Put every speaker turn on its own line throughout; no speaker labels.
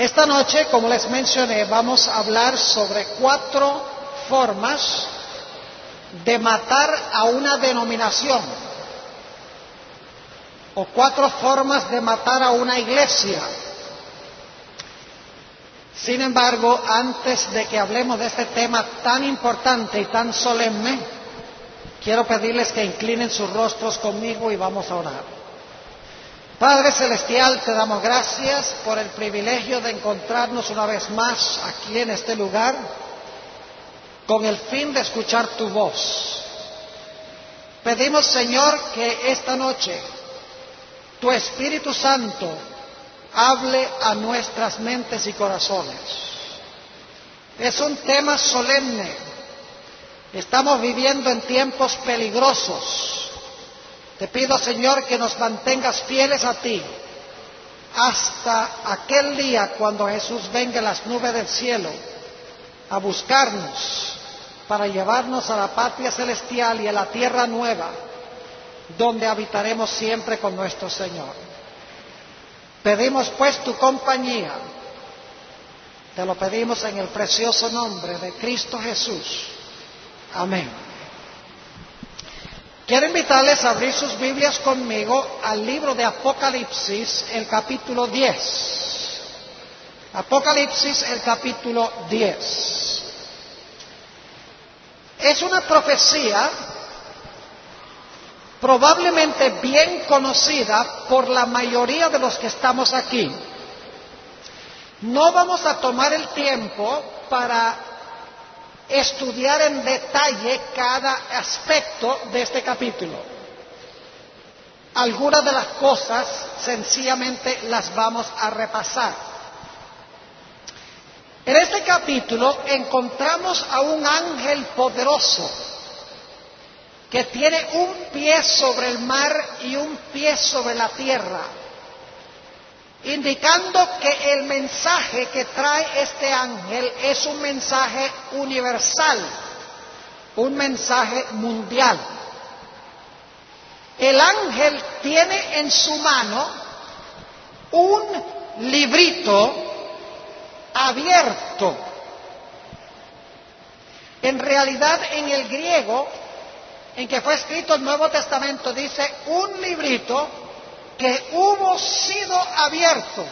Esta noche, como les mencioné, vamos a hablar sobre cuatro formas de matar a una denominación o cuatro formas de matar a una iglesia. Sin embargo, antes de que hablemos de este tema tan importante y tan solemne, quiero pedirles que inclinen sus rostros conmigo y vamos a orar. Padre Celestial, te damos gracias por el privilegio de encontrarnos una vez más aquí en este lugar con el fin de escuchar tu voz. Pedimos, Señor, que esta noche tu Espíritu Santo hable a nuestras mentes y corazones. Es un tema solemne. Estamos viviendo en tiempos peligrosos. Te pido, Señor, que nos mantengas fieles a ti hasta aquel día cuando Jesús venga en las nubes del cielo a buscarnos para llevarnos a la patria celestial y a la tierra nueva, donde habitaremos siempre con nuestro Señor. Pedimos pues tu compañía, te lo pedimos en el precioso nombre de Cristo Jesús. Amén. Quiero invitarles a abrir sus Biblias conmigo al libro de Apocalipsis, el capítulo 10. Apocalipsis, el capítulo 10. Es una profecía probablemente bien conocida por la mayoría de los que estamos aquí. No vamos a tomar el tiempo para estudiar en detalle cada aspecto de este capítulo. Algunas de las cosas sencillamente las vamos a repasar. En este capítulo encontramos a un ángel poderoso que tiene un pie sobre el mar y un pie sobre la tierra, indicando que el mensaje que trae este ángel es un mensaje universal, un mensaje mundial. El ángel tiene en su mano un librito abierto. En realidad, en el griego en que fue escrito el Nuevo Testamento, dice un librito que hubo sido abierto.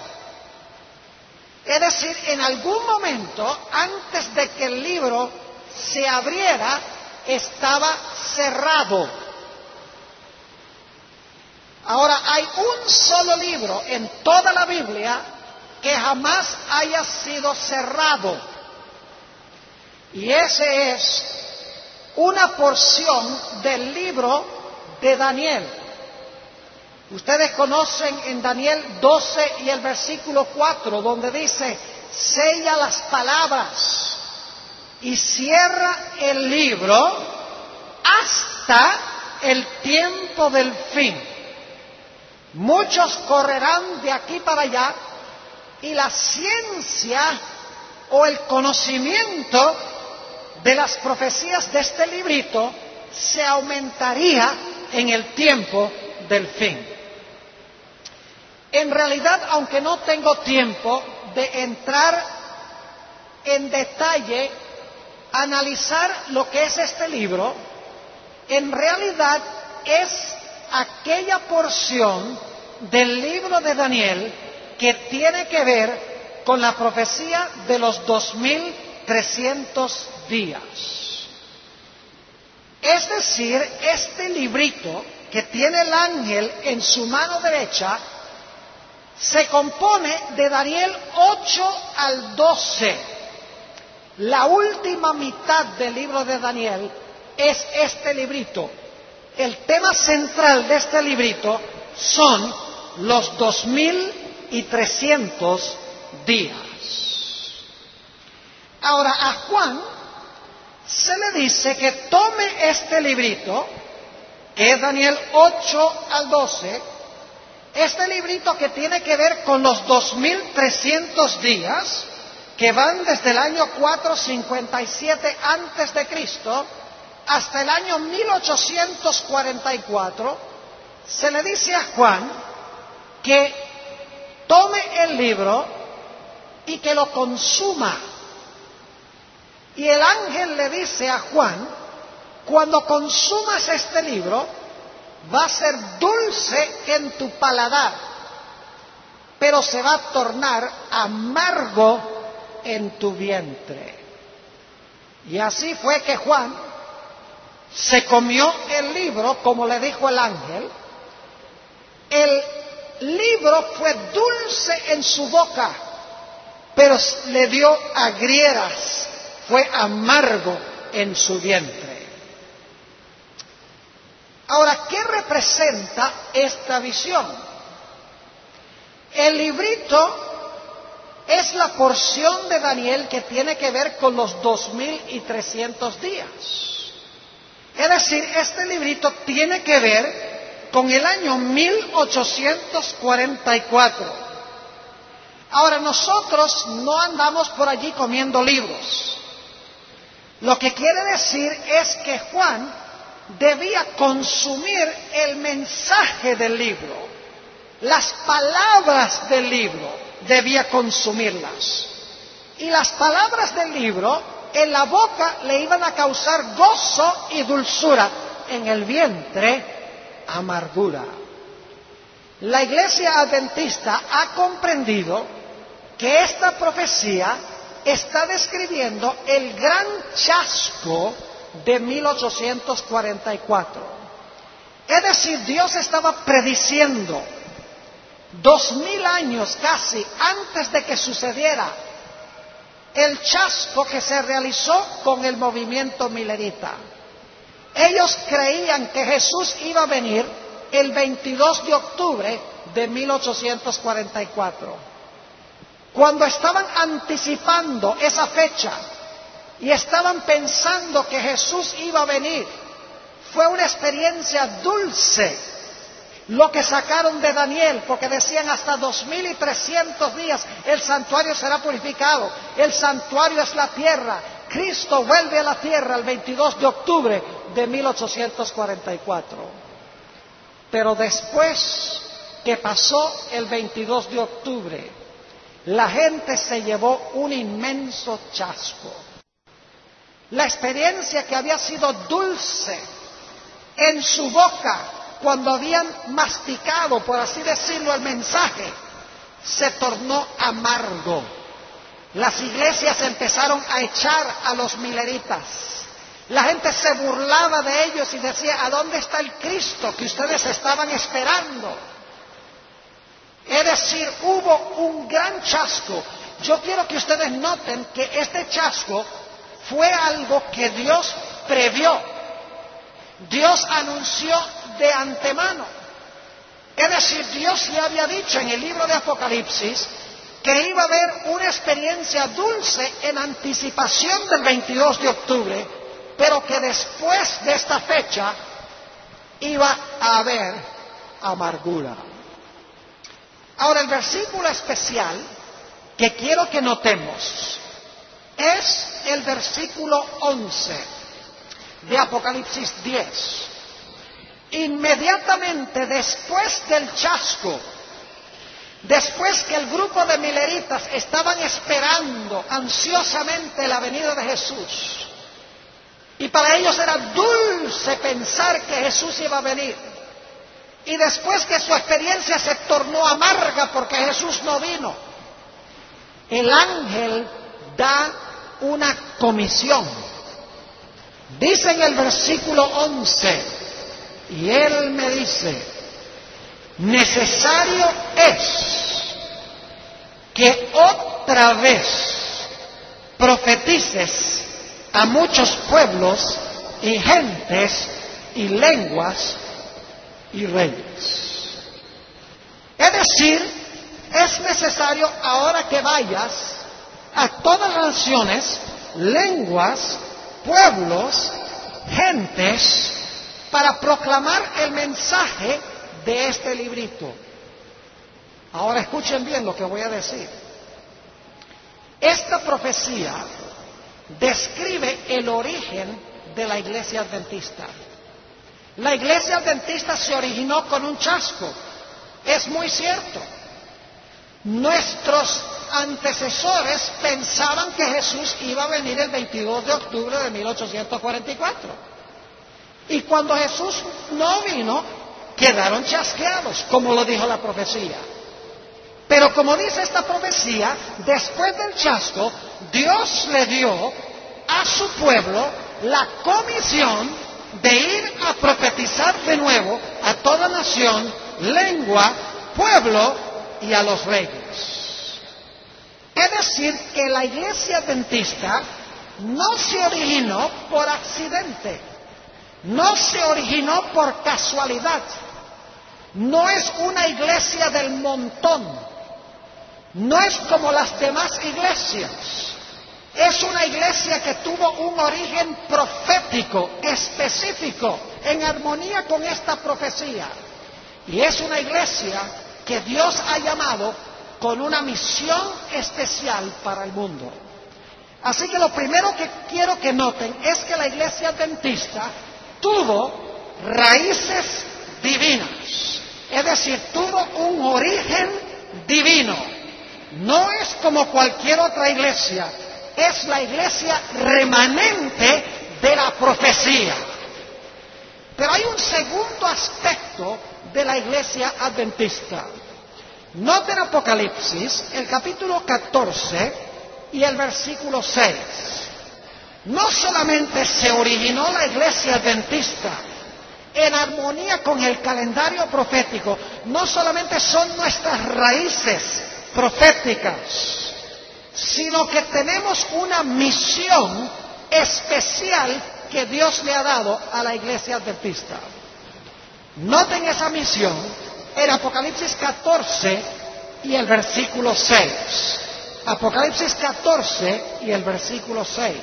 Es decir, en algún momento, antes de que el libro se abriera, estaba cerrado. Ahora, hay un solo libro en toda la Biblia que jamás haya sido cerrado. Y ese es una porción del libro de Daniel. Ustedes conocen en Daniel 12 y el versículo 4, donde dice, sella las palabras y cierra el libro hasta el tiempo del fin. Muchos correrán de aquí para allá y la ciencia o el conocimiento de las profecías de este librito se aumentaría en el tiempo del fin. En realidad, aunque no tengo tiempo de entrar en detalle, analizar lo que es este libro, en realidad es aquella porción del libro de Daniel que tiene que ver con la profecía de los 2300 días. Es decir, este librito que tiene el ángel en su mano derecha se compone de Daniel 8 al 12. La última mitad del libro de Daniel es este librito. El tema central de este librito son los 2000 y trescientos días. Ahora, a Juan se le dice que tome este librito, que es Daniel 8 al 12, este librito que tiene que ver con los 2300 días, que van desde el año 457 antes de Cristo hasta el año 1844, se le dice a Juan que tome el libro y que lo consuma. Y el ángel le dice a Juan, cuando consumas este libro, va a ser dulce en tu paladar, pero se va a tornar amargo en tu vientre. Y así fue que Juan se comió el libro, como le dijo el ángel. El libro fue dulce en su boca, pero le dio agrieras, fue amargo en su vientre. Ahora, ¿qué representa esta visión? El librito es la porción de Daniel que tiene que ver con los dos mil y trescientos días. Es decir, este librito tiene que ver con el año 1844. Ahora, nosotros no andamos por allí comiendo libros. Lo que quiere decir es que Juan debía consumir el mensaje del libro, las palabras del libro, debía consumirlas. Y las palabras del libro en la boca le iban a causar gozo y dulzura, en el vientre amargura. La iglesia adventista ha comprendido que esta profecía está describiendo el gran chasco de 1844. Es decir, Dios estaba prediciendo dos mil años casi antes de que sucediera el chasco que se realizó con el movimiento milerita. Ellos creían que Jesús iba a venir el 22 de octubre de 1844. Cuando estaban anticipando esa fecha y estaban pensando que Jesús iba a venir, fue una experiencia dulce lo que sacaron de Daniel, porque decían hasta dos mil y trescientos días el santuario será purificado. El santuario es la tierra. Cristo vuelve a la tierra el 22 de octubre de 1844. Pero después que pasó el 22 de octubre, la gente se llevó un inmenso chasco. La experiencia que había sido dulce en su boca cuando habían masticado, por así decirlo, el mensaje, se tornó amargo. Las iglesias empezaron a echar a los mileritas. La gente se burlaba de ellos y decía, ¿a dónde está el Cristo que ustedes estaban esperando? Es decir, hubo un gran chasco. Yo quiero que ustedes noten que este chasco fue algo que Dios previó. Dios anunció de antemano. Es decir, Dios le había dicho en el libro de Apocalipsis que iba a haber una experiencia dulce en anticipación del 22 de octubre, pero que después de esta fecha iba a haber amargura. Ahora, el versículo especial que quiero que notemos es el versículo 11 de Apocalipsis 10. Inmediatamente después del chasco, después que el grupo de mileritas estaban esperando ansiosamente la venida de Jesús, y para ellos era dulce pensar que Jesús iba a venir, y después que su experiencia se tornó amarga porque Jesús no vino, el ángel da una comisión. Dice en el versículo 11, y él me dice, necesario es que otra vez profetices a muchos pueblos y gentes y lenguas y reyes. Es decir, es necesario ahora que vayas a todas las naciones, lenguas, pueblos, gentes para proclamar el mensaje de este librito. Ahora escuchen bien lo que voy a decir. Esta profecía describe el origen de la iglesia adventista. La iglesia adventista se originó con un chasco. Es muy cierto. Nuestros antecesores pensaban que Jesús iba a venir el 22 de octubre de 1844. Y cuando Jesús no vino, quedaron chasqueados, como lo dijo la profecía. Pero como dice esta profecía, después del chasco, Dios le dio a su pueblo la comisión de ir a profetizar de nuevo a toda nación, lengua, pueblo y a los reyes. Es decir, que la iglesia adventista no se originó por accidente, no se originó por casualidad, no es una iglesia del montón, no es como las demás iglesias. Es una iglesia que tuvo un origen profético, específico, en armonía con esta profecía. Y es una iglesia que Dios ha llamado con una misión especial para el mundo. Así que lo primero que quiero que noten es que la iglesia adventista tuvo raíces divinas, es decir, tuvo un origen divino. No es como cualquier otra iglesia, es la iglesia remanente de la profecía. Pero hay un segundo aspecto de la iglesia adventista. Noten Apocalipsis, el capítulo 14 y el versículo 6. No solamente se originó la iglesia adventista en armonía con el calendario profético, no solamente son nuestras raíces proféticas, sino que tenemos una misión especial que Dios le ha dado a la iglesia adventista. Noten esa misión en Apocalipsis 14 y el versículo 6. Apocalipsis 14 y el versículo 6.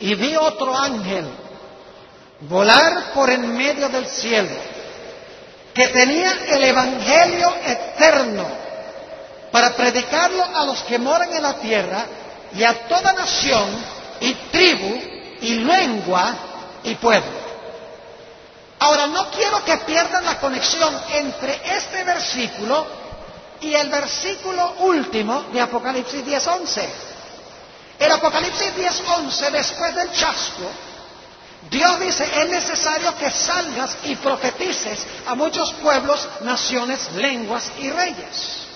Y vi otro ángel volar por en medio del cielo que tenía el Evangelio eterno para predicarlo a los que moran en la tierra y a toda nación y tribu y lengua y pueblo. Ahora, no quiero que pierdan la conexión entre este versículo y el versículo último de Apocalipsis 10.11. El Apocalipsis 10.11, después del chasco, Dios dice, es necesario que salgas y profetices a muchos pueblos, naciones, lenguas y reyes.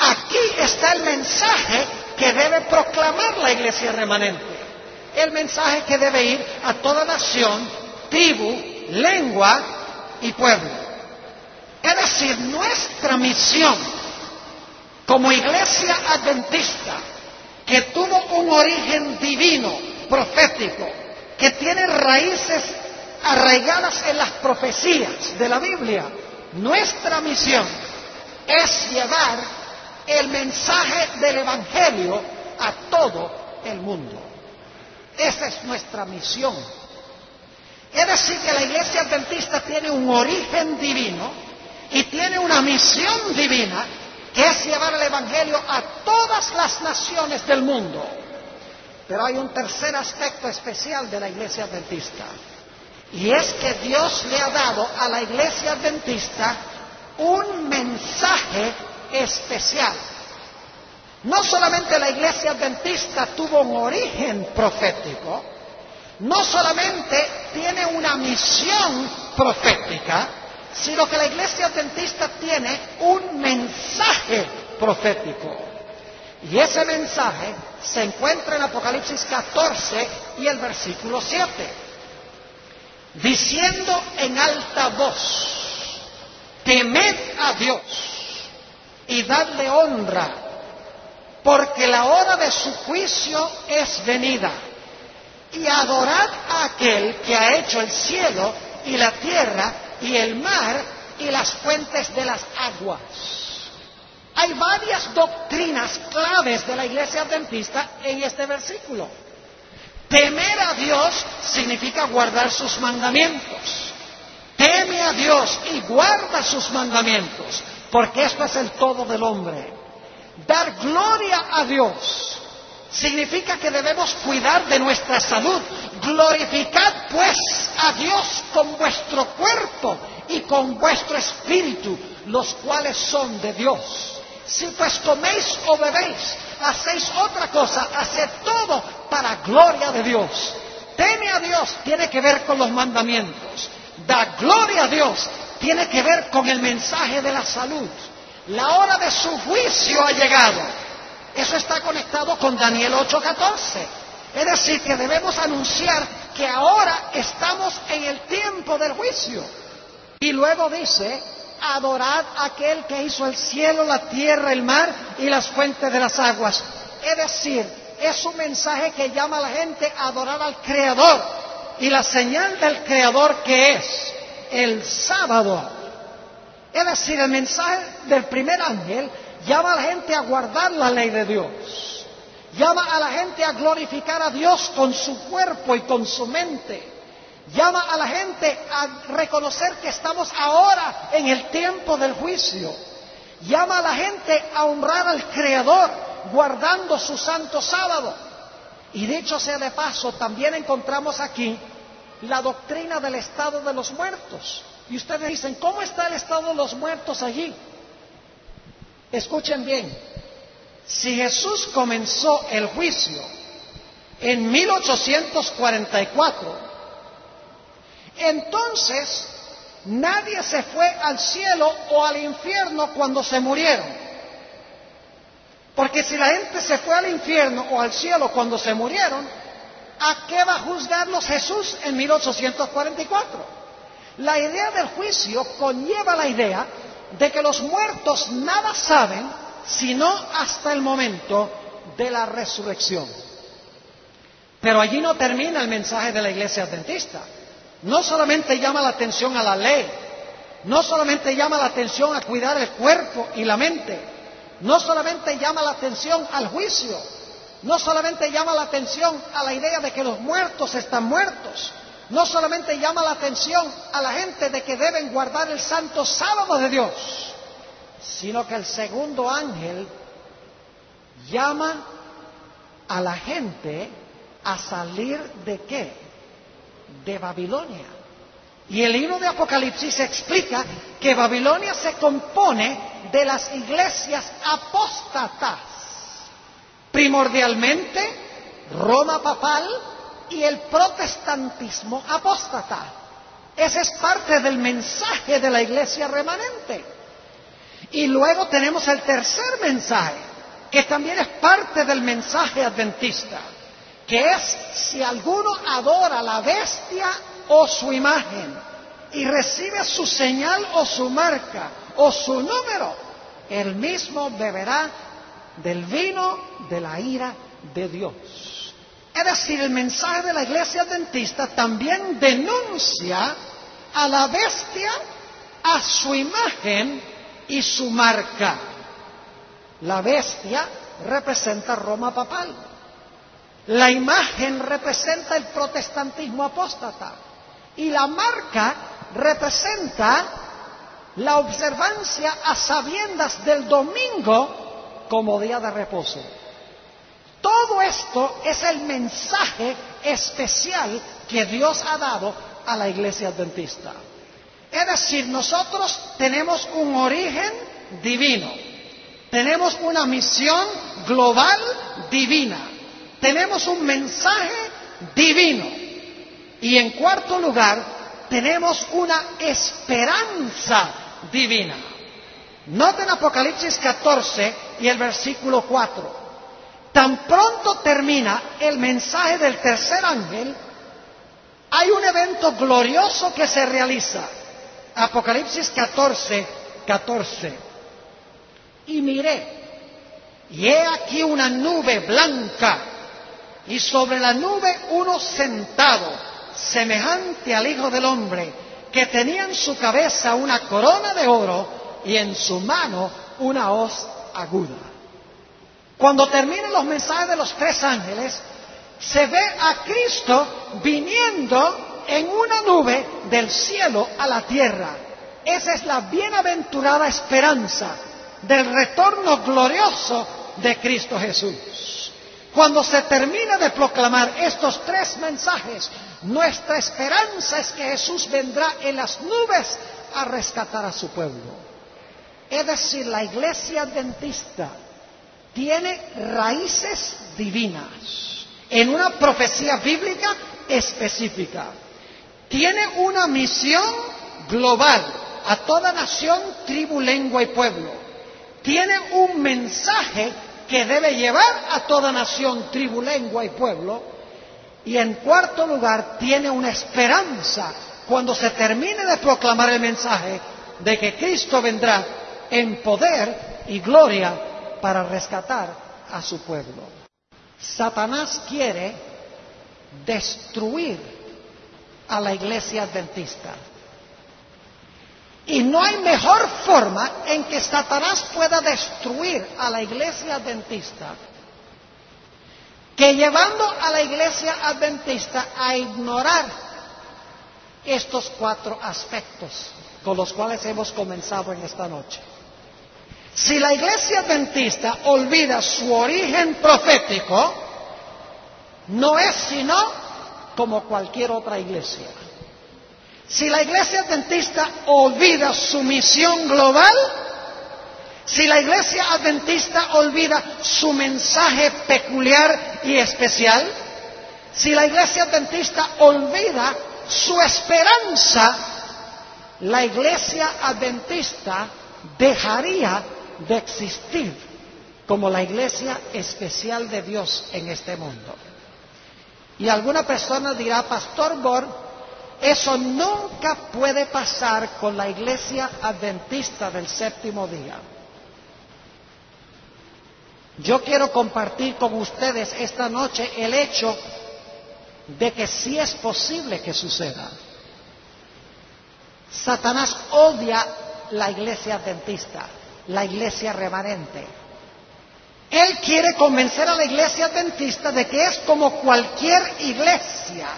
Aquí está el mensaje que debe proclamar la iglesia remanente. El mensaje que debe ir a toda nación, tribu, lengua y pueblo. Es decir, nuestra misión como iglesia adventista, que tuvo un origen divino, profético, que tiene raíces arraigadas en las profecías de la Biblia. Nuestra misión es llevar el mensaje del Evangelio a todo el mundo. Esa es nuestra misión. Es decir, que la iglesia adventista tiene un origen divino y tiene una misión divina que es llevar el Evangelio a todas las naciones del mundo. Pero hay un tercer aspecto especial de la iglesia adventista. Y es que Dios le ha dado a la iglesia adventista un mensaje especial. No solamente la iglesia adventista tuvo un origen profético, no solamente tiene una misión profética, sino que la iglesia adventista tiene un mensaje profético. Y ese mensaje se encuentra en Apocalipsis 14 y el versículo 7, diciendo en alta voz, temed a Dios y dadle honra, porque la hora de su juicio es venida, y adorad a aquel que ha hecho el cielo y la tierra y el mar y las fuentes de las aguas. Hay varias doctrinas claves de la iglesia adventista en este versículo. Temer a Dios significa guardar sus mandamientos. Teme a Dios y guarda sus mandamientos, porque esto es el todo del hombre. Dar gloria a Dios significa que debemos cuidar de nuestra salud. Glorificad pues a Dios con vuestro cuerpo y con vuestro espíritu, los cuales son de Dios. Si pues coméis o bebéis, hacéis otra cosa, haced todo para gloria de Dios. Teme a Dios tiene que ver con los mandamientos. Da gloria a Dios tiene que ver con el mensaje de la salud. La hora de su juicio ha llegado. Eso está conectado con Daniel 8:14. Es decir, que debemos anunciar que ahora estamos en el tiempo del juicio. Y luego dice, adorad a aquel que hizo el cielo, la tierra, el mar y las fuentes de las aguas. Es decir, es un mensaje que llama a la gente a adorar al Creador. Y la señal del Creador que es el sábado. Es decir, el mensaje del primer ángel llama a la gente a guardar la ley de Dios. Llama a la gente a glorificar a Dios con su cuerpo y con su mente. Llama a la gente a reconocer que estamos ahora en el tiempo del juicio. Llama a la gente a honrar al Creador guardando su santo sábado. Y dicho sea de paso, también encontramos aquí la doctrina del estado de los muertos. Y ustedes dicen, ¿cómo está el estado de los muertos allí? Escuchen bien, si Jesús comenzó el juicio en 1844, entonces nadie se fue al cielo o al infierno cuando se murieron. Porque si la gente se fue al infierno o al cielo cuando se murieron, ¿a qué va a juzgarlos Jesús en 1844? La idea del juicio conlleva la idea de que los muertos nada saben sino hasta el momento de la resurrección. Pero allí no termina el mensaje de la iglesia adventista. No solamente llama la atención a la ley, no solamente llama la atención a cuidar el cuerpo y la mente, no solamente llama la atención al juicio, no solamente llama la atención a la idea de que los muertos están muertos, no solamente llama la atención a la gente de que deben guardar el santo sábado de Dios, sino que el segundo ángel llama a la gente a salir de qué? De Babilonia. Y el libro de Apocalipsis explica que Babilonia se compone de las iglesias apóstatas. Primordialmente, Roma papal, y el protestantismo apóstata. Ese es parte del mensaje de la iglesia remanente. Y luego tenemos el tercer mensaje, que también es parte del mensaje adventista, que es si alguno adora la bestia o su imagen y recibe su señal o su marca o su número, él mismo beberá del vino de la ira de Dios. Es decir, el mensaje de la iglesia adventista también denuncia a la bestia, a su imagen y su marca. La bestia representa Roma papal. La imagen representa el protestantismo apóstata. Y la marca representa la observancia a sabiendas del domingo como día de reposo. Todo esto es el mensaje especial que Dios ha dado a la iglesia adventista. Es decir, nosotros tenemos un origen divino, tenemos una misión global divina, tenemos un mensaje divino y en cuarto lugar tenemos una esperanza divina. Noten Apocalipsis 14 y el versículo 4. Tan pronto termina el mensaje del tercer ángel, hay un evento glorioso que se realiza. Apocalipsis 14, 14. Y miré, y he aquí una nube blanca, y sobre la nube uno sentado, semejante al Hijo del Hombre, que tenía en su cabeza una corona de oro y en su mano una hoz aguda. Cuando terminen los mensajes de los tres ángeles, se ve a Cristo viniendo en una nube del cielo a la tierra. Esa es la bienaventurada esperanza del retorno glorioso de Cristo Jesús. Cuando se termine de proclamar estos tres mensajes, nuestra esperanza es que Jesús vendrá en las nubes a rescatar a su pueblo. Es decir, la iglesia adventista tiene raíces divinas en una profecía bíblica específica. Tiene una misión global a toda nación, tribu, lengua y pueblo. Tiene un mensaje que debe llevar a toda nación, tribu, lengua y pueblo. Y en cuarto lugar, tiene una esperanza cuando se termine de proclamar el mensaje de que Cristo vendrá en poder y gloria para rescatar a su pueblo. Satanás quiere destruir a la iglesia adventista. Y no hay mejor forma en que Satanás pueda destruir a la iglesia adventista que llevando a la iglesia adventista a ignorar estos cuatro aspectos con los cuales hemos comenzado en esta noche. Si la iglesia adventista olvida su origen profético, no es sino como cualquier otra iglesia. Si la iglesia adventista olvida su misión global, si la iglesia adventista olvida su mensaje peculiar y especial, si la iglesia adventista olvida su esperanza, la iglesia adventista dejaría de existir como la iglesia especial de Dios en este mundo. Y alguna persona dirá, Pastor Bor, eso nunca puede pasar con la iglesia adventista del séptimo día. Yo quiero compartir con ustedes esta noche el hecho de que sí es posible que suceda. Satanás odia la iglesia adventista, la iglesia remanente. Él quiere convencer a la iglesia adventista de que es como cualquier iglesia.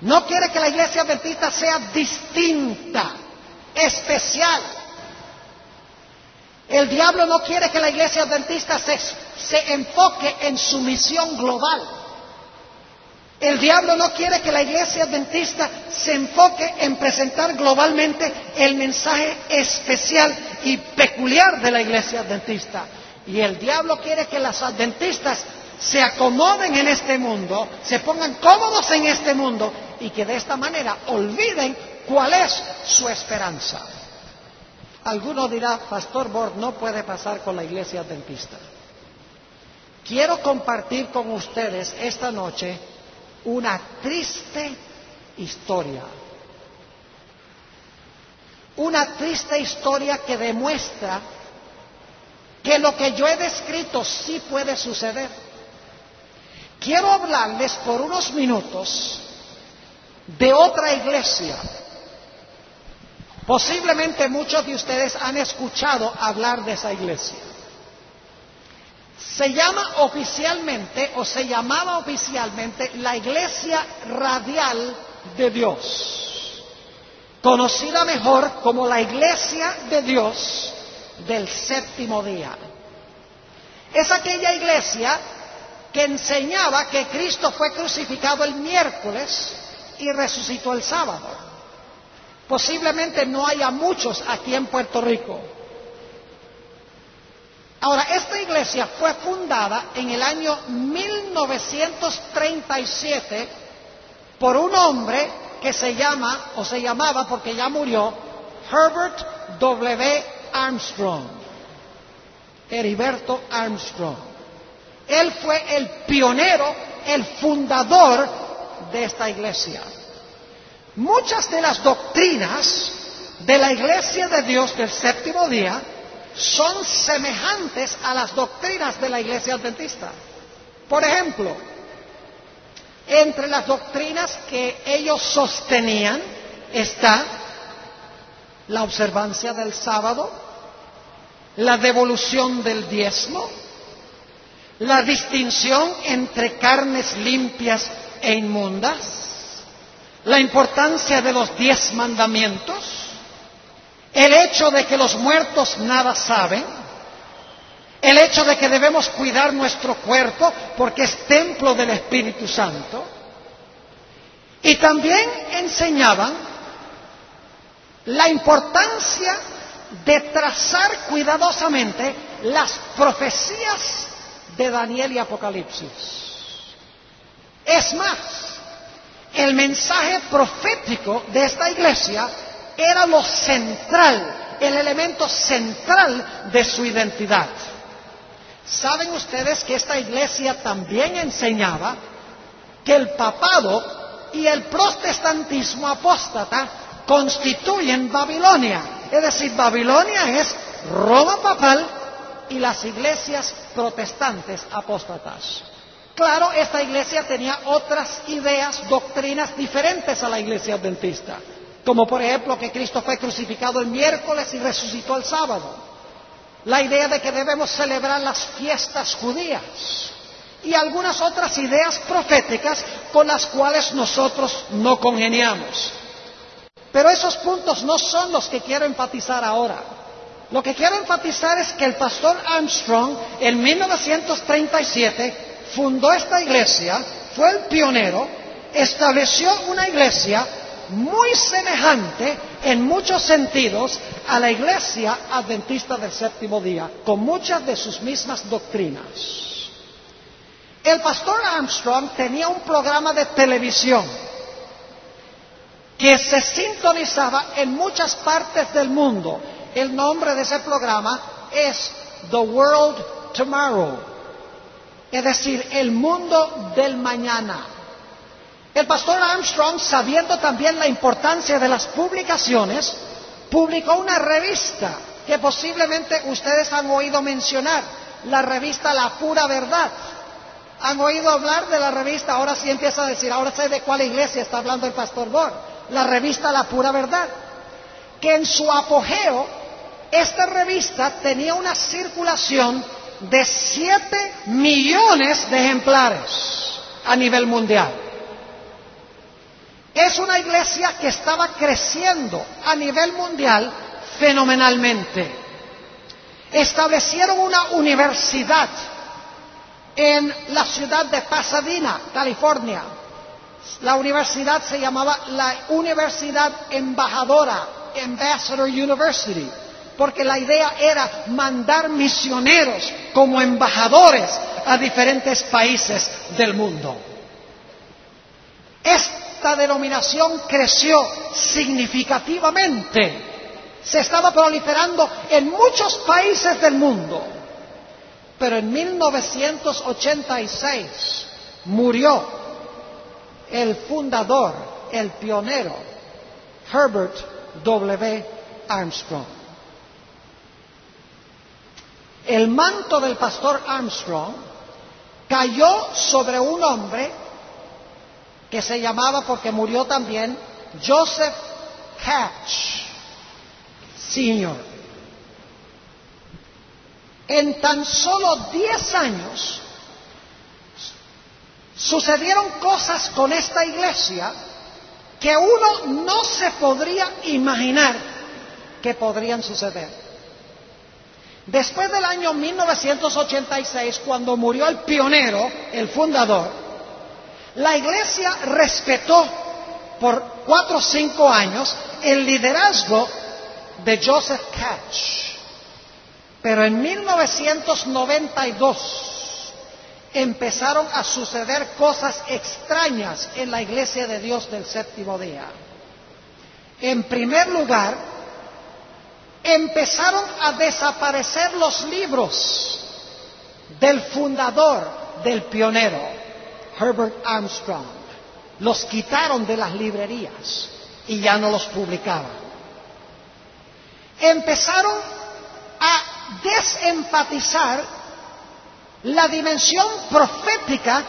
No quiere que la iglesia adventista sea distinta, especial. El diablo no quiere que la iglesia adventista se, se enfoque en su misión global. El diablo no quiere que la iglesia adventista se enfoque en presentar globalmente el mensaje especial y peculiar de la iglesia adventista. Y el diablo quiere que las adventistas se acomoden en este mundo, se pongan cómodos en este mundo y que de esta manera olviden cuál es su esperanza. Alguno dirá, Pastor Bord, no puede pasar con la iglesia adventista. Quiero compartir con ustedes esta noche una triste historia. Una triste historia que demuestra que lo que yo he descrito sí puede suceder. Quiero hablarles por unos minutos de otra iglesia. Posiblemente muchos de ustedes han escuchado hablar de esa iglesia. Se llama oficialmente o se llamaba oficialmente la Iglesia Radial de Dios, conocida mejor como la Iglesia de Dios del séptimo día. Es aquella iglesia que enseñaba que Cristo fue crucificado el miércoles y resucitó el sábado. Posiblemente no haya muchos aquí en Puerto Rico Ahora, esta iglesia fue fundada en el año 1937 por un hombre que se llama, o se llamaba porque ya murió, Herbert W. Armstrong. Heriberto Armstrong. Él fue el pionero, el fundador de esta iglesia. Muchas de las doctrinas de la iglesia de Dios del séptimo día son semejantes a las doctrinas de la iglesia adventista. Por ejemplo, entre las doctrinas que ellos sostenían está la observancia del sábado, la devolución del diezmo, la distinción entre carnes limpias e inmundas, la importancia de los diez mandamientos, el hecho de que los muertos nada saben, el hecho de que debemos cuidar nuestro cuerpo porque es templo del Espíritu Santo, y también enseñaban la importancia de trazar cuidadosamente las profecías de Daniel y Apocalipsis. Es más, el mensaje profético de esta iglesia era lo central, el elemento central de su identidad. ¿Saben ustedes que esta iglesia también enseñaba que el papado y el protestantismo apóstata constituyen Babilonia? Es decir, Babilonia es Roma papal y las iglesias protestantes apóstatas. Claro, esta iglesia tenía otras ideas, doctrinas diferentes a la iglesia adventista, como por ejemplo que Cristo fue crucificado el miércoles y resucitó el sábado. La idea de que debemos celebrar las fiestas judías y algunas otras ideas proféticas con las cuales nosotros no congeniamos. Pero esos puntos no son los que quiero enfatizar ahora. Lo que quiero enfatizar es que el pastor Armstrong en 1937 fundó esta iglesia, fue el pionero, estableció una iglesia muy semejante en muchos sentidos a la iglesia adventista del séptimo día, con muchas de sus mismas doctrinas. El pastor Armstrong tenía un programa de televisión que se sintonizaba en muchas partes del mundo. El nombre de ese programa es The World Tomorrow es decir, el mundo del mañana. El pastor Armstrong, sabiendo también la importancia de las publicaciones, publicó una revista que posiblemente ustedes han oído mencionar, la revista La Pura Verdad. ¿Han oído hablar de la revista? Ahora sí empieza a decir, ahora sé de cuál iglesia está hablando el pastor Bor. La revista La Pura Verdad. Que en su apogeo, esta revista tenía una circulación de 7 millones de ejemplares a nivel mundial. Es una iglesia que estaba creciendo a nivel mundial fenomenalmente. Establecieron una universidad en la ciudad de Pasadena, California. La universidad se llamaba la Universidad Embajadora, Ambassador University porque la idea era mandar misioneros como embajadores a diferentes países del mundo. Esta denominación creció significativamente, se estaba proliferando en muchos países del mundo, pero en 1986 murió el fundador, el pionero, Herbert W. Armstrong. El manto del pastor Armstrong cayó sobre un hombre que se llamaba, porque murió también, Joseph Hatch Sr. En tan solo 10 años sucedieron cosas con esta iglesia que uno no se podría imaginar que podrían suceder. Después del año 1986, cuando murió el pionero, el fundador, la iglesia respetó por cuatro o cinco años el liderazgo de Joseph Catch. Pero en 1992 empezaron a suceder cosas extrañas en la iglesia de Dios del séptimo día. En primer lugar, empezaron a desaparecer los libros del fundador, del pionero, Herbert Armstrong. Los quitaron de las librerías y ya no los publicaban. Empezaron a desenfatizar la dimensión profética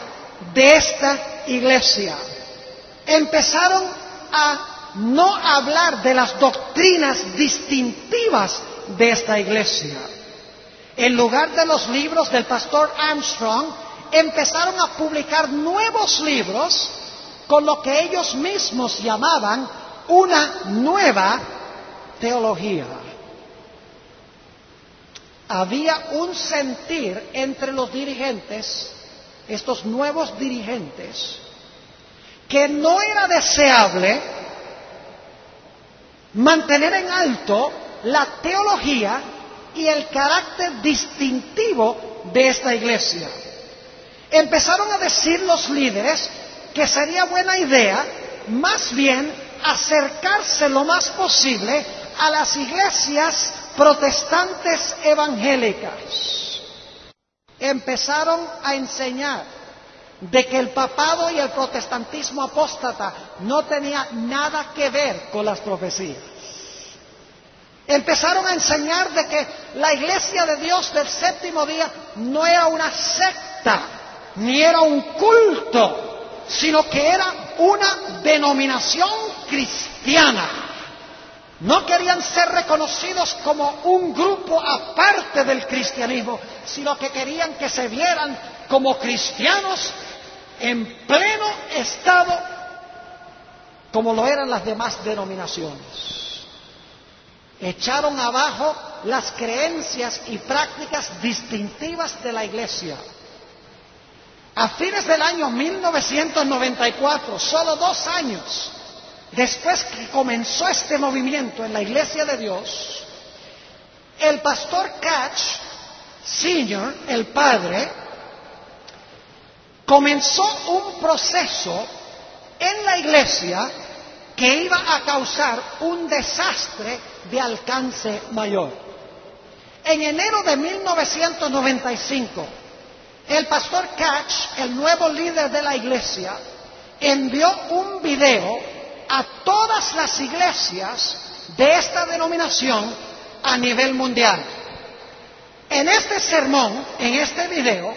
de esta iglesia. Empezaron a no hablar de las doctrinas distintivas de esta iglesia. En lugar de los libros del pastor Armstrong, empezaron a publicar nuevos libros con lo que ellos mismos llamaban una nueva teología. Había un sentir entre los dirigentes, estos nuevos dirigentes, que no era deseable mantener en alto la teología y el carácter distintivo de esta iglesia. Empezaron a decir los líderes que sería buena idea más bien acercarse lo más posible a las iglesias protestantes evangélicas. Empezaron a enseñar de que el papado y el protestantismo apóstata no tenía nada que ver con las profecías. Empezaron a enseñar de que la iglesia de Dios del séptimo día no era una secta, ni era un culto, sino que era una denominación cristiana. No querían ser reconocidos como un grupo aparte del cristianismo, sino que querían que se vieran como cristianos en pleno estado como lo eran las demás denominaciones. Echaron abajo las creencias y prácticas distintivas de la Iglesia. A fines del año 1994, solo dos años después que comenzó este movimiento en la Iglesia de Dios, el pastor Catch, Senior, el padre, comenzó un proceso en la iglesia que iba a causar un desastre de alcance mayor. En enero de 1995, el pastor Catch, el nuevo líder de la iglesia, envió un video a todas las iglesias de esta denominación a nivel mundial. En este sermón, en este video,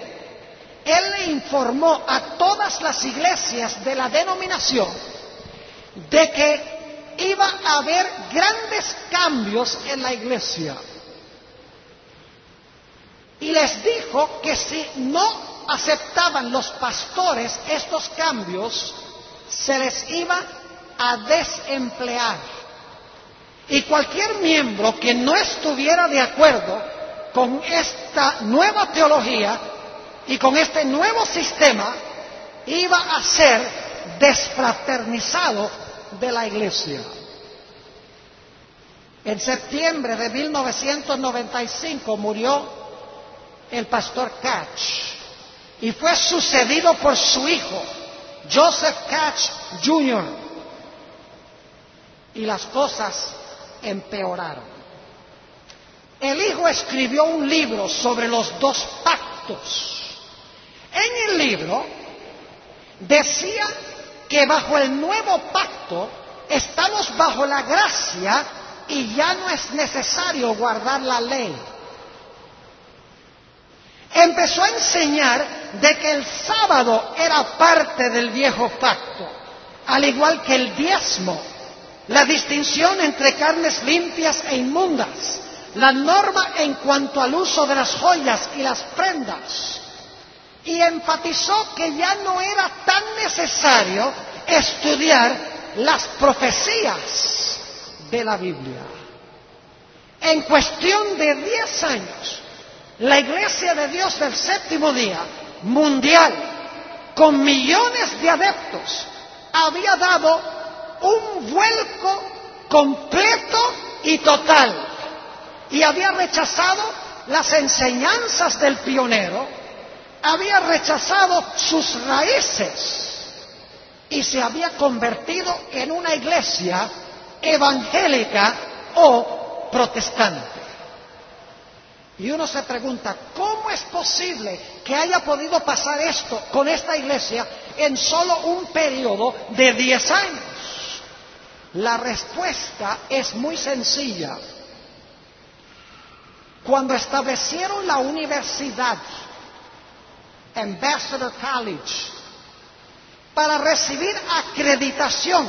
él le informó a todas las iglesias de la denominación de que iba a haber grandes cambios en la iglesia. Y les dijo que si no aceptaban los pastores estos cambios, se les iba a desemplear. Y cualquier miembro que no estuviera de acuerdo con esta nueva teología y con este nuevo sistema iba a ser desfraternizado de la iglesia. En septiembre de 1995 murió el pastor Catch y fue sucedido por su hijo, Joseph Catch Jr. Y las cosas empeoraron. El hijo escribió un libro sobre los dos pactos en el libro decía que bajo el nuevo pacto estamos bajo la gracia y ya no es necesario guardar la ley. Empezó a enseñar de que el sábado era parte del viejo pacto, al igual que el diezmo, la distinción entre carnes limpias e inmundas, la norma en cuanto al uso de las joyas y las prendas, y enfatizó que ya no era tan necesario estudiar las profecías de la Biblia. En cuestión de diez años, la Iglesia de Dios del séptimo día, mundial, con millones de adeptos, había dado un vuelco completo y total y había rechazado las enseñanzas del pionero había rechazado sus raíces y se había convertido en una iglesia evangélica o protestante. Y uno se pregunta, ¿cómo es posible que haya podido pasar esto con esta iglesia en solo un periodo de diez años? La respuesta es muy sencilla. Cuando establecieron la universidad Ambassador College. Para recibir acreditación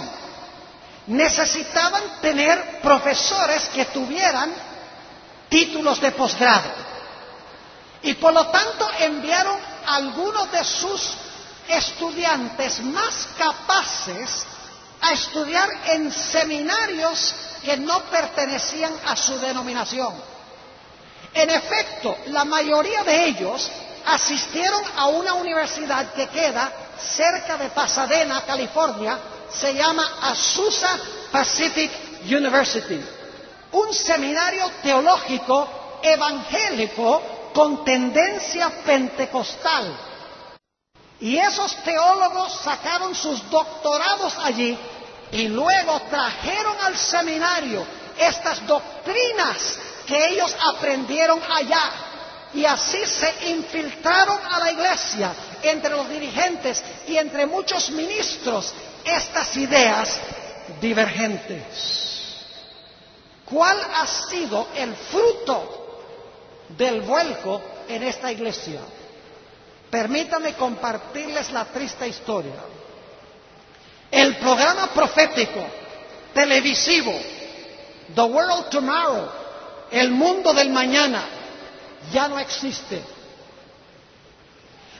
necesitaban tener profesores que tuvieran títulos de posgrado. Y por lo tanto enviaron a algunos de sus estudiantes más capaces a estudiar en seminarios que no pertenecían a su denominación. En efecto, la mayoría de ellos asistieron a una universidad que queda cerca de Pasadena, California, se llama Azusa Pacific University. Un seminario teológico evangélico con tendencia pentecostal. Y esos teólogos sacaron sus doctorados allí y luego trajeron al seminario estas doctrinas que ellos aprendieron allá. Y así se infiltraron a la iglesia entre los dirigentes y entre muchos ministros estas ideas divergentes. ¿Cuál ha sido el fruto del vuelco en esta iglesia? Permítame compartirles la triste historia. El programa profético televisivo The World Tomorrow, el mundo del mañana, ya no existe.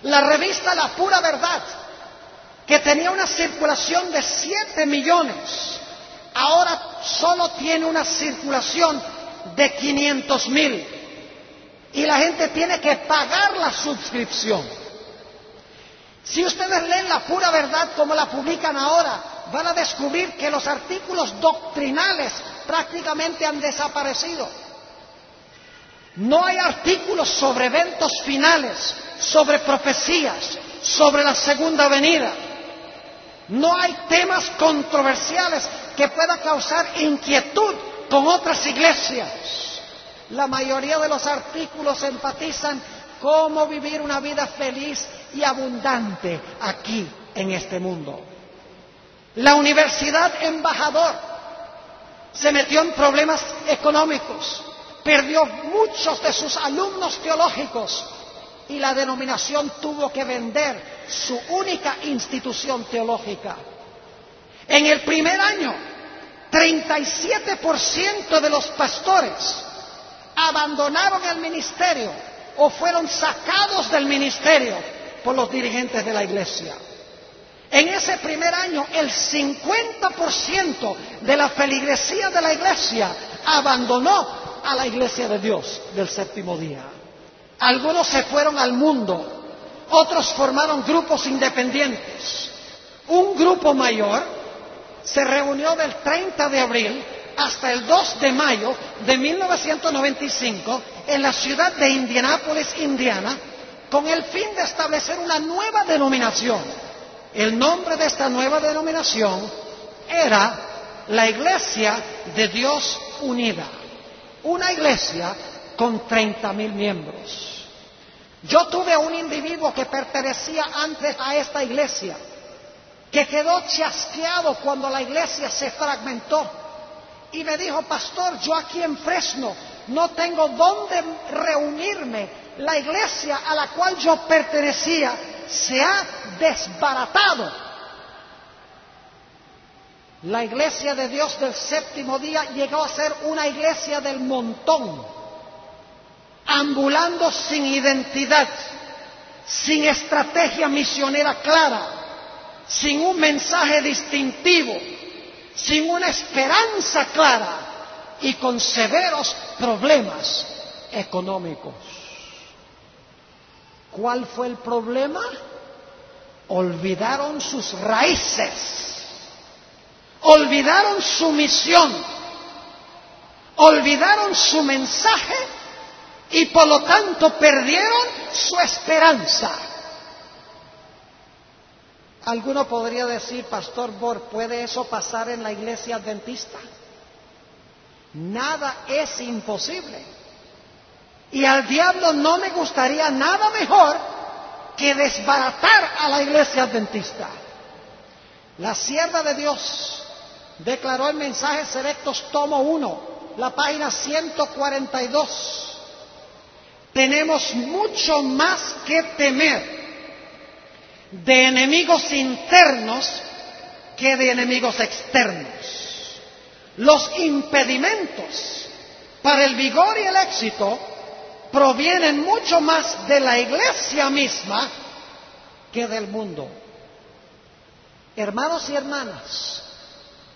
La revista La Pura Verdad, que tenía una circulación de 7 millones, ahora solo tiene una circulación de 500 mil. Y la gente tiene que pagar la suscripción. Si ustedes leen la pura verdad como la publican ahora, van a descubrir que los artículos doctrinales prácticamente han desaparecido. No hay artículos sobre eventos finales, sobre profecías, sobre la segunda venida. No hay temas controversiales que puedan causar inquietud con otras iglesias. La mayoría de los artículos enfatizan cómo vivir una vida feliz y abundante aquí en este mundo. La Universidad Embajador se metió en problemas económicos, perdió muchos de sus alumnos teológicos y la denominación tuvo que vender su única institución teológica. En el primer año, 37% de los pastores abandonaron el ministerio o fueron sacados del ministerio por los dirigentes de la iglesia. En ese primer año, el 50% de la feligresía de la iglesia abandonó a la iglesia de Dios del séptimo día. Algunos se fueron al mundo, otros formaron grupos independientes. Un grupo mayor se reunió del 30 de abril hasta el 2 de mayo de 1995 en la ciudad de Indianápolis, Indiana, con el fin de establecer una nueva denominación. El nombre de esta nueva denominación era la Iglesia de Dios Unida, una iglesia con 30 mil miembros. Yo tuve un individuo que pertenecía antes a esta iglesia, que quedó chasqueado cuando la iglesia se fragmentó y me dijo, pastor, yo aquí en Fresno no tengo dónde reunirme. La iglesia a la cual yo pertenecía se ha desbaratado. La iglesia de Dios del séptimo día llegó a ser una iglesia del montón, ambulando sin identidad, sin estrategia misionera clara, sin un mensaje distintivo, sin una esperanza clara y con severos problemas económicos. ¿Cuál fue el problema? Olvidaron sus raíces, olvidaron su misión, olvidaron su mensaje y por lo tanto perdieron su esperanza. Alguno podría decir, Pastor Bor, ¿puede eso pasar en la iglesia adventista? Nada es imposible. Y al diablo no me gustaría nada mejor que desbaratar a la iglesia adventista. La sierva de Dios declaró el mensaje Selectos tomo 1, la página 142. Tenemos mucho más que temer de enemigos internos que de enemigos externos. Los impedimentos para el vigor y el éxito provienen mucho más de la iglesia misma que del mundo. Hermanos y hermanas,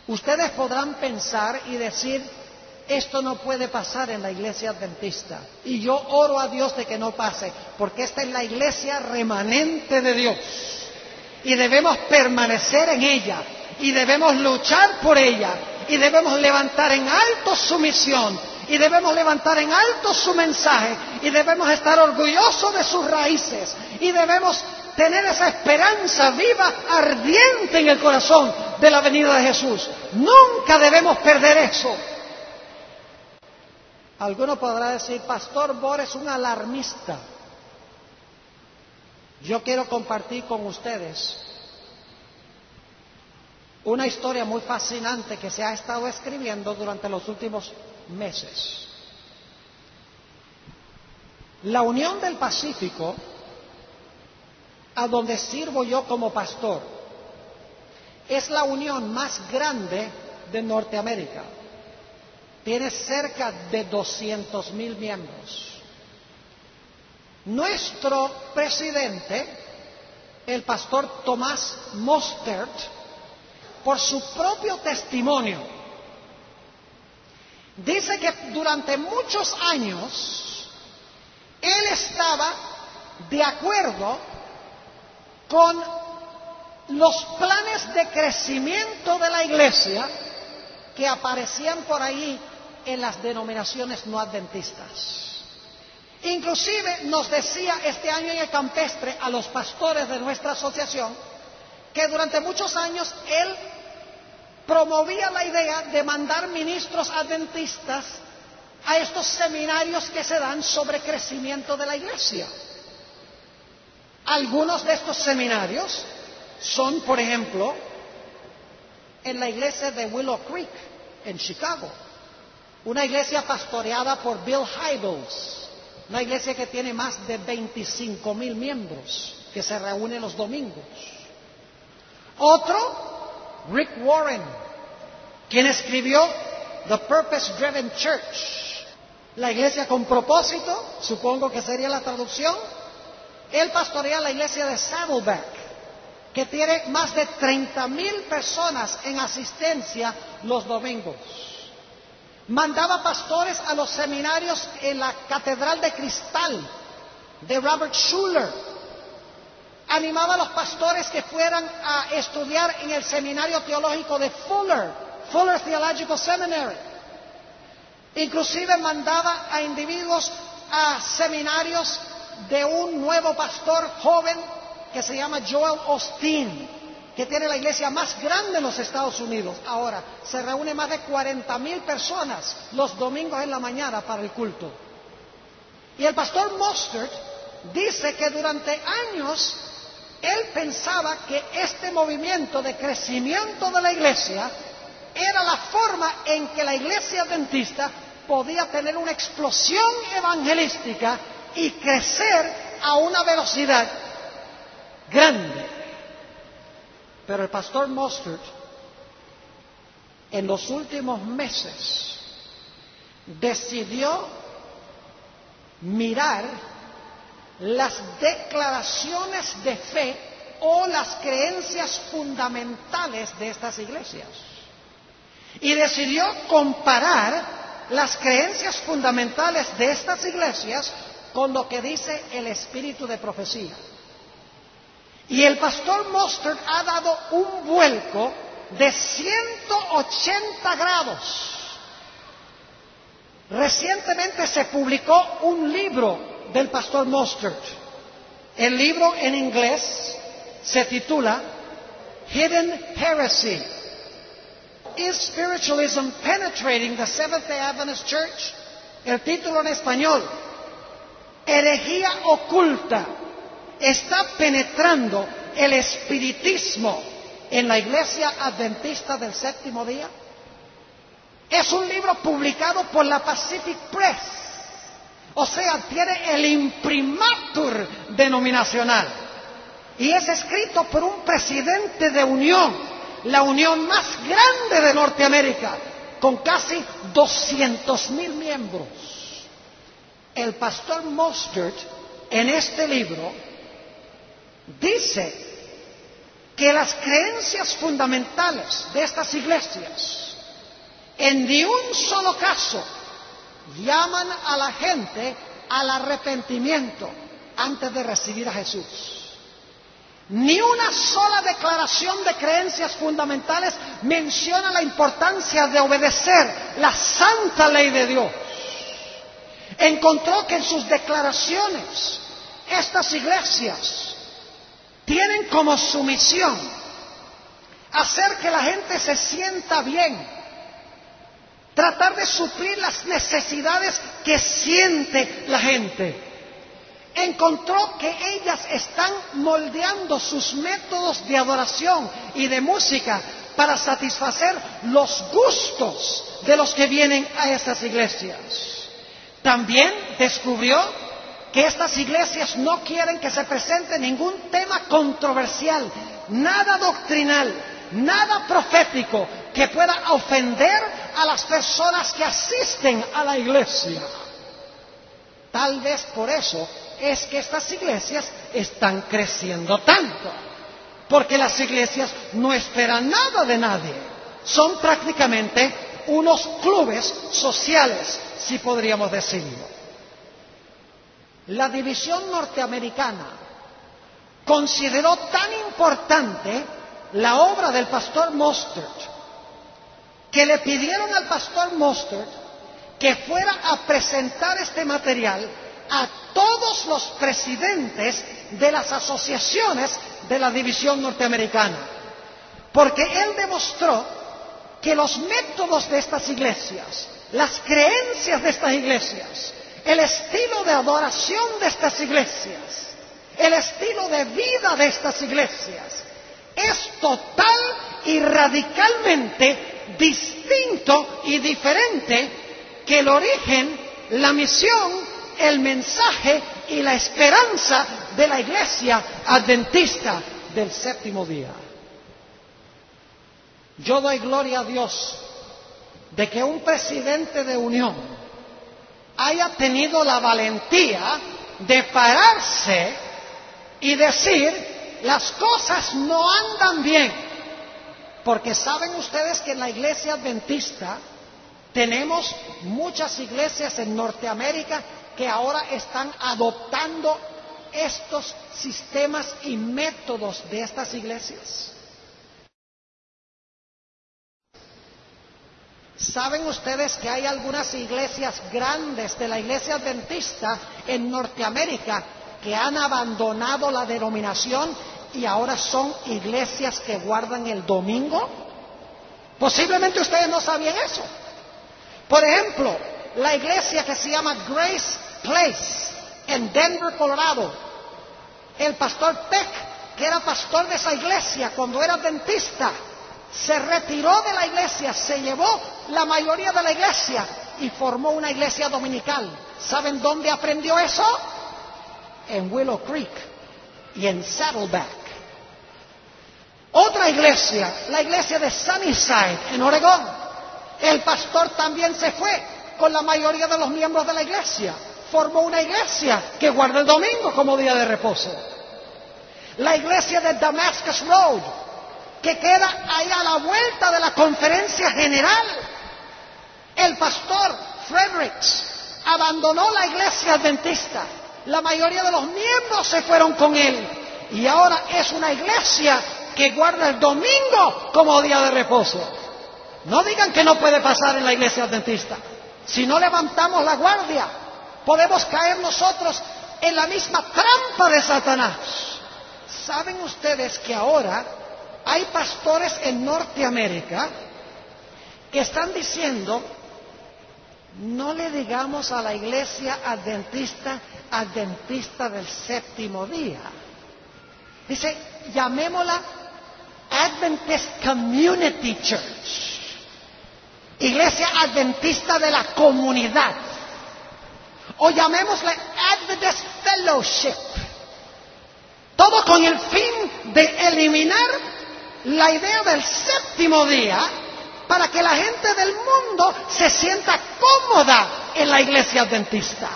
ustedes podrán pensar y decir, esto no puede pasar en la iglesia adventista. Y yo oro a Dios de que no pase, porque esta es la iglesia remanente de Dios. Y debemos permanecer en ella, y debemos luchar por ella, y debemos levantar en alto su misión y debemos levantar en alto su mensaje y debemos estar orgullosos de sus raíces y debemos tener esa esperanza viva, ardiente en el corazón de la venida de Jesús. Nunca debemos perder eso. Alguno podrá decir, Pastor Bor es un alarmista. Yo quiero compartir con ustedes una historia muy fascinante que se ha estado escribiendo durante los últimos meses. La Unión del Pacífico, a donde sirvo yo como pastor, es la unión más grande de Norteamérica. Tiene cerca de 200 mil miembros. Nuestro presidente, el pastor Tomás Mostert, por su propio testimonio, dice que durante muchos años él estaba de acuerdo con los planes de crecimiento de la iglesia que aparecían por ahí en las denominaciones no adventistas. Inclusive nos decía este año en el campestre a los pastores de nuestra asociación que durante muchos años él promovía la idea de mandar ministros adventistas a estos seminarios que se dan sobre crecimiento de la iglesia. Algunos de estos seminarios son, por ejemplo, en la iglesia de Willow Creek, en Chicago, una iglesia pastoreada por Bill Hybels, una iglesia que tiene más de 25 mil miembros, que se reúne los domingos. Otro Rick Warren, quien escribió The Purpose Driven Church, la iglesia con propósito, supongo que sería la traducción. Él pastorea la iglesia de Saddleback, que tiene más de 30 mil personas en asistencia los domingos. Mandaba pastores a los seminarios en la Catedral de Cristal de Robert Schuller, animaba a los pastores que fueran a estudiar en el seminario teológico de Fuller, Fuller Theological Seminary. Inclusive mandaba a individuos a seminarios de un nuevo pastor joven que se llama Joel Osteen, que tiene la iglesia más grande en los Estados Unidos. Ahora, se reúne más de 40 mil personas los domingos en la mañana para el culto. Y el pastor Mustard dice que durante años él pensaba que este movimiento de crecimiento de la iglesia era la forma en que la iglesia adventista podía tener una explosión evangelística y crecer a una velocidad grande. Pero el pastor Mustard, en los últimos meses, decidió mirar las declaraciones de fe o las creencias fundamentales de estas iglesias. Y decidió comparar las creencias fundamentales de estas iglesias con lo que dice el espíritu de profecía. Y el pastor Mustard ha dado un vuelco de 180 grados. Recientemente se publicó un libro del pastor Mustard. El libro en inglés se titula Hidden Heresy. Is Spiritualism Penetrating the Seventh day Adventist Church? El título en español, Herejía oculta, está penetrando el espiritismo en la iglesia adventista del séptimo día. Es un libro publicado por la Pacific Press o sea, tiene el imprimatur denominacional. Y es escrito por un presidente de unión, la unión más grande de Norteamérica, con casi 200 mil miembros. El pastor Mostert en este libro dice que las creencias fundamentales de estas iglesias en ni un solo caso llaman a la gente al arrepentimiento antes de recibir a Jesús. Ni una sola declaración de creencias fundamentales menciona la importancia de obedecer la santa ley de Dios. Encontró que en sus declaraciones estas iglesias tienen como su misión hacer que la gente se sienta bien, tratar de suplir las necesidades que siente la gente encontró que ellas están moldeando sus métodos de adoración y de música para satisfacer los gustos de los que vienen a estas iglesias. También descubrió que estas iglesias no quieren que se presente ningún tema controversial, nada doctrinal, nada profético que pueda ofender a las personas que asisten a la iglesia. Tal vez por eso es que estas iglesias están creciendo tanto. Porque las iglesias no esperan nada de nadie. Son prácticamente unos clubes sociales, si podríamos decirlo. La división norteamericana consideró tan importante la obra del pastor Mostert que le pidieron al pastor Mostert que fuera a presentar este material a todos los presidentes de las asociaciones de la división norteamericana, porque él demostró que los métodos de estas iglesias, las creencias de estas iglesias, el estilo de adoración de estas iglesias, el estilo de vida de estas iglesias, es total y radicalmente distinto y diferente que el origen, la misión el mensaje y la esperanza de la iglesia adventista del séptimo día. Yo doy gloria a Dios de que un presidente de unión haya tenido la valentía de pararse y decir las cosas no andan bien. Porque saben ustedes que en la iglesia adventista tenemos muchas iglesias en Norteamérica que ahora están adoptando estos sistemas y métodos de estas iglesias. ¿Saben ustedes que hay algunas iglesias grandes de la iglesia adventista en Norteamérica que han abandonado la denominación y ahora son iglesias que guardan el domingo? Posiblemente ustedes no sabían eso. Por ejemplo, la iglesia que se llama Grace Place en Denver, Colorado. El pastor Peck, que era pastor de esa iglesia cuando era dentista, se retiró de la iglesia, se llevó la mayoría de la iglesia y formó una iglesia dominical. ¿Saben dónde aprendió eso? En Willow Creek y en Saddleback. Otra iglesia, la iglesia de Sunnyside en Oregón. El pastor también se fue con la mayoría de los miembros de la iglesia formó una iglesia que guarda el domingo como día de reposo. La iglesia de Damascus Road, que queda ahí a la vuelta de la conferencia general. El pastor Fredericks abandonó la iglesia adventista. La mayoría de los miembros se fueron con él. Y ahora es una iglesia que guarda el domingo como día de reposo. No digan que no puede pasar en la iglesia adventista. Si no levantamos la guardia, podemos caer nosotros en la misma trampa de Satanás. ¿Saben ustedes que ahora hay pastores en Norteamérica que están diciendo, no le digamos a la iglesia adventista, adventista del séptimo día. Dice, llamémosla Adventist Community Church. Iglesia adventista de la comunidad o llamémosle Adventist Fellowship. Todo con el fin de eliminar la idea del séptimo día para que la gente del mundo se sienta cómoda en la iglesia adventista.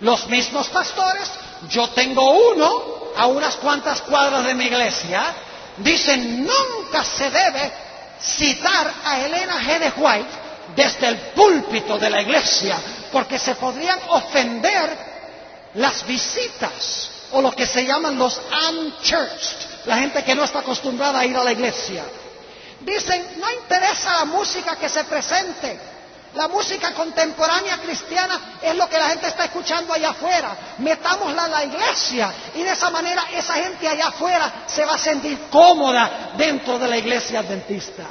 Los mismos pastores, yo tengo uno a unas cuantas cuadras de mi iglesia, dicen nunca se debe citar a Elena G. de White desde el púlpito de la iglesia porque se podrían ofender las visitas o lo que se llaman los unchurched, la gente que no está acostumbrada a ir a la iglesia. Dicen, no interesa la música que se presente, la música contemporánea cristiana es lo que la gente está escuchando allá afuera. Metámosla a la iglesia y de esa manera esa gente allá afuera se va a sentir cómoda dentro de la iglesia adventista.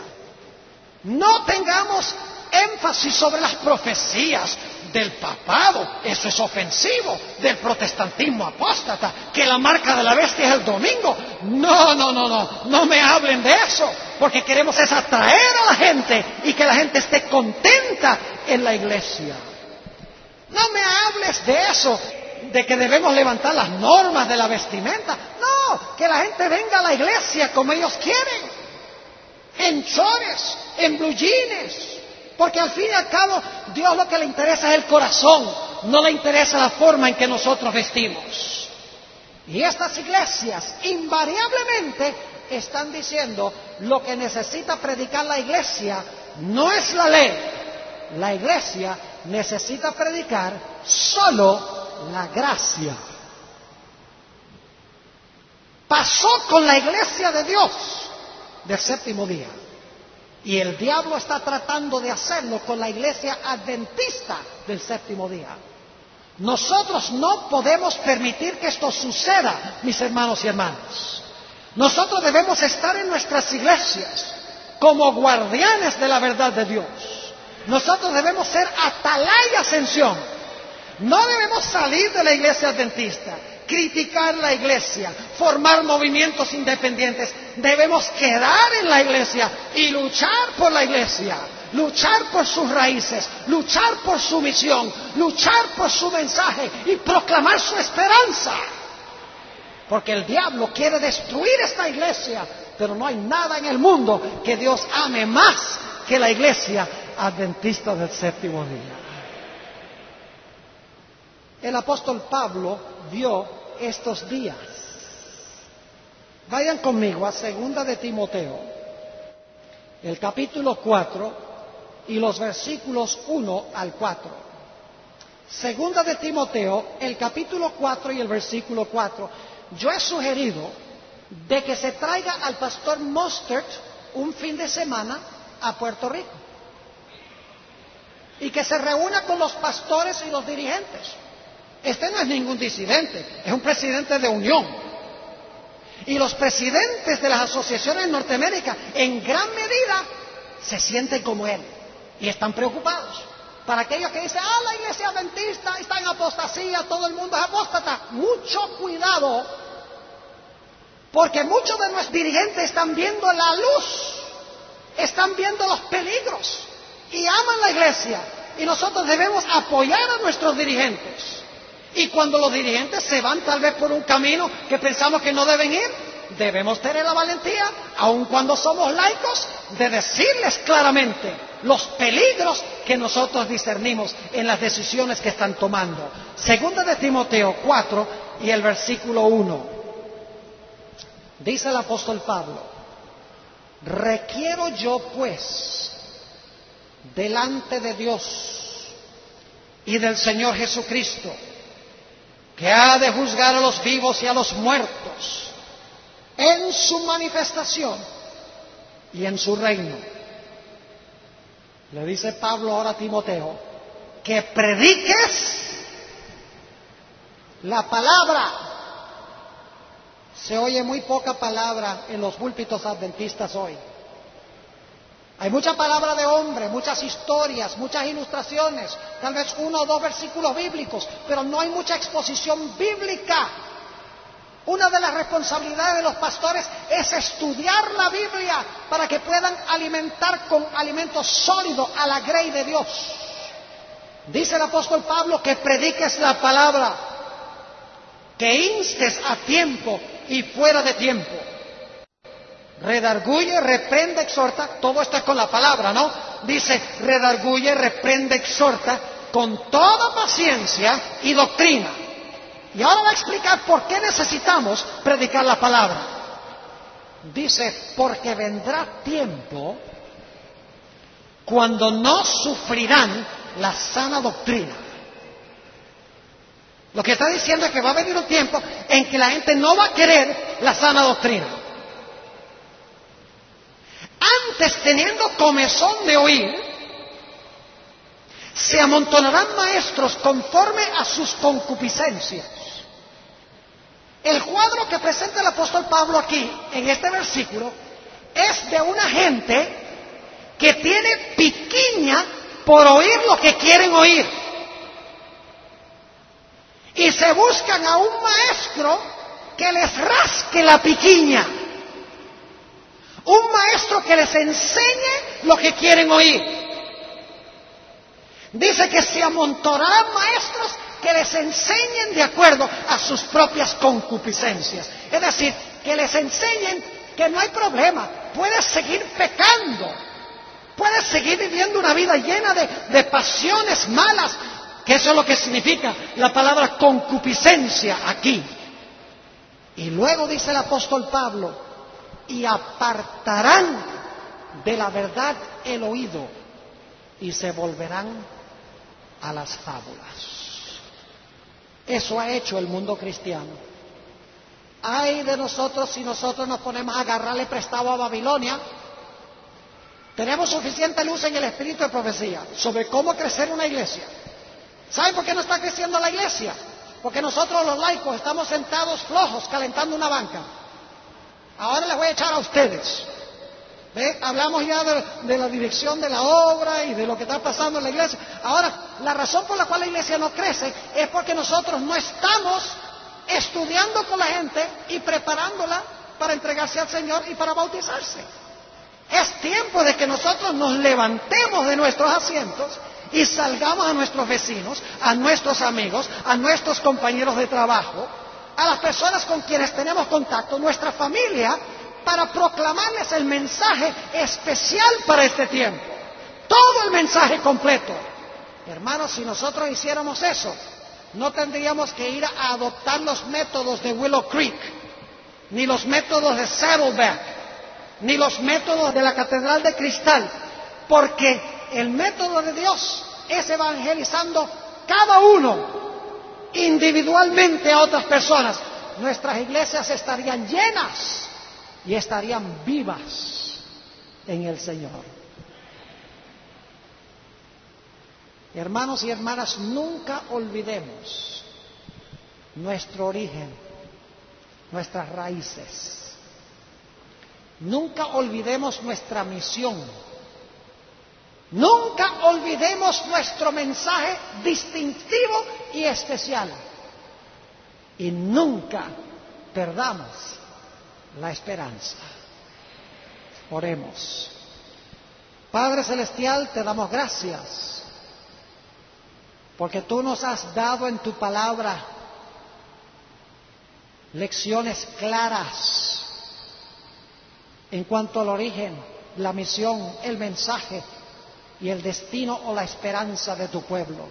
No tengamos énfasis sobre las profecías del papado, eso es ofensivo, del protestantismo apóstata, que la marca de la bestia es el domingo. No, no, no, no, no me hablen de eso, porque queremos es atraer a la gente y que la gente esté contenta en la iglesia. No me hables de eso, de que debemos levantar las normas de la vestimenta. No, que la gente venga a la iglesia como ellos quieren, en chores, en blue porque al fin y al cabo, Dios lo que le interesa es el corazón, no le interesa la forma en que nosotros vestimos. Y estas iglesias invariablemente están diciendo lo que necesita predicar la iglesia no es la ley. La iglesia necesita predicar solo la gracia. Pasó con la iglesia de Dios del séptimo día. Y el diablo está tratando de hacerlo con la iglesia adventista del séptimo día. Nosotros no podemos permitir que esto suceda, mis hermanos y hermanas. Nosotros debemos estar en nuestras iglesias como guardianes de la verdad de Dios. Nosotros debemos ser atalaya ascensión. No debemos salir de la iglesia adventista criticar la iglesia, formar movimientos independientes. Debemos quedar en la iglesia y luchar por la iglesia, luchar por sus raíces, luchar por su misión, luchar por su mensaje y proclamar su esperanza. Porque el diablo quiere destruir esta iglesia, pero no hay nada en el mundo que Dios ame más que la iglesia adventista del séptimo día. El apóstol Pablo vio estos días. Vayan conmigo a segunda de Timoteo, el capítulo 4 y los versículos 1 al 4. Segunda de Timoteo, el capítulo 4 y el versículo 4. Yo he sugerido de que se traiga al pastor Mustard un fin de semana a Puerto Rico y que se reúna con los pastores y los dirigentes este no es ningún disidente, es un presidente de unión. Y los presidentes de las asociaciones en Norteamérica, en gran medida, se sienten como él y están preocupados. Para aquellos que dicen, ah, la iglesia adventista está en apostasía, todo el mundo es apóstata, mucho cuidado, porque muchos de nuestros dirigentes están viendo la luz, están viendo los peligros y aman la iglesia. Y nosotros debemos apoyar a nuestros dirigentes. Y cuando los dirigentes se van tal vez por un camino que pensamos que no deben ir, debemos tener la valentía, aun cuando somos laicos, de decirles claramente los peligros que nosotros discernimos en las decisiones que están tomando. Segunda de Timoteo 4 y el versículo 1. Dice el apóstol Pablo, requiero yo pues delante de Dios y del Señor Jesucristo, que ha de juzgar a los vivos y a los muertos en su manifestación y en su reino. Le dice Pablo ahora a Timoteo, que prediques la palabra. Se oye muy poca palabra en los púlpitos adventistas hoy. Hay mucha palabra de hombre, muchas historias, muchas ilustraciones, tal vez uno o dos versículos bíblicos, pero no hay mucha exposición bíblica. Una de las responsabilidades de los pastores es estudiar la Biblia para que puedan alimentar con alimento sólido a la grey de Dios. Dice el apóstol Pablo que prediques la palabra, que instes a tiempo y fuera de tiempo redarguye, reprende, exhorta, todo esto es con la palabra, ¿no? Dice, redarguye, reprende, exhorta, con toda paciencia y doctrina. Y ahora va a explicar por qué necesitamos predicar la palabra. Dice, porque vendrá tiempo cuando no sufrirán la sana doctrina, Lo que está diciendo es que va a venir un tiempo en que la gente no va a querer la sana doctrina. Antes, teniendo comezón de oír, se amontonarán maestros conforme a sus concupiscencias. El cuadro que presenta el apóstol Pablo aquí, en este versículo, es de una gente que tiene piquiña por oír lo que quieren oír. Y se buscan a un maestro que les rasque la piquiña. Un maestro que les enseñe lo que quieren oír. Dice que se amontonarán maestros que les enseñen de acuerdo a sus propias concupiscencias. Es decir, que les enseñen que no hay problema, puedes seguir pecando, puedes seguir viviendo una vida llena de, de pasiones malas, que eso es lo que significa la palabra concupiscencia aquí. Y luego dice el apóstol Pablo, y apartarán de la verdad el oído y se volverán a las fábulas. Eso ha hecho el mundo cristiano. Ay de nosotros si nosotros nos ponemos a agarrarle prestado a Babilonia. Tenemos suficiente luz en el espíritu de profecía sobre cómo crecer una iglesia. ¿Saben por qué no está creciendo la iglesia? Porque nosotros los laicos estamos sentados flojos calentando una banca. Ahora les voy a echar a ustedes. Hablamos ya de, la dirección de la obra y de lo que está pasando en la iglesia. Ahora, la razón por la cual la iglesia no crece es porque nosotros no estamos estudiando con la gente y preparándola para entregarse al Señor y para bautizarse. Es tiempo de que nosotros nos levantemos de nuestros asientos y salgamos a nuestros vecinos, a nuestros amigos, a nuestros compañeros de trabajo, a las personas con quienes tenemos contacto, nuestra familia, para proclamarles el mensaje especial para este tiempo. Todo el mensaje completo. Hermanos, si nosotros hiciéramos eso, no tendríamos que ir a adoptar los métodos de Willow Creek, ni los métodos de Saddleback, ni los métodos de la Catedral de Cristal, porque el método de Dios es evangelizando cada uno individualmente a otras personas. Nuestras iglesias estarían llenas y estarían vivas en el Señor. Hermanos y hermanas, nunca olvidemos nuestro origen, nuestras raíces. Nunca olvidemos nuestra misión. Nunca olvidemos nuestro mensaje distintivo y especial. Y nunca perdamos la esperanza. Oremos. Padre Celestial, te damos gracias porque tú nos has dado en tu palabra lecciones claras en cuanto al origen, la misión, el mensaje y el destino o la esperanza de tu pueblo.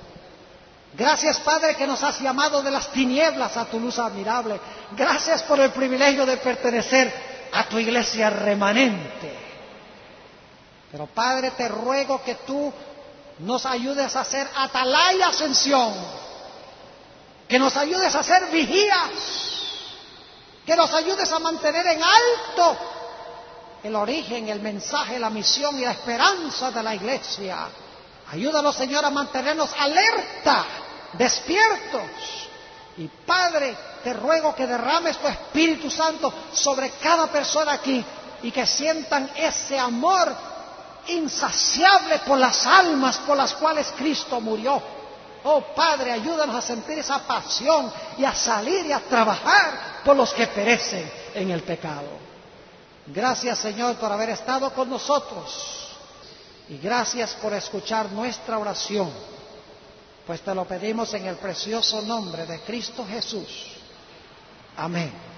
Gracias, Padre, que nos has llamado de las tinieblas a tu luz admirable. Gracias por el privilegio de pertenecer a tu iglesia remanente. Pero, Padre, te ruego que tú nos ayudes a ser atalaya ascensión, que nos ayudes a ser vigías, que nos ayudes a mantener en alto el origen, el mensaje, la misión y la esperanza de la iglesia. Ayúdanos, Señor, a mantenernos alerta despiertos. Y Padre, te ruego que derrames tu Espíritu Santo sobre cada persona aquí y que sientan ese amor insaciable por las almas por las cuales Cristo murió. Oh Padre, ayúdanos a sentir esa pasión y a salir y a trabajar por los que perecen en el pecado. Gracias Señor por haber estado con nosotros y gracias por escuchar nuestra oración pues te lo pedimos en el precioso nombre de Cristo Jesús. Amén.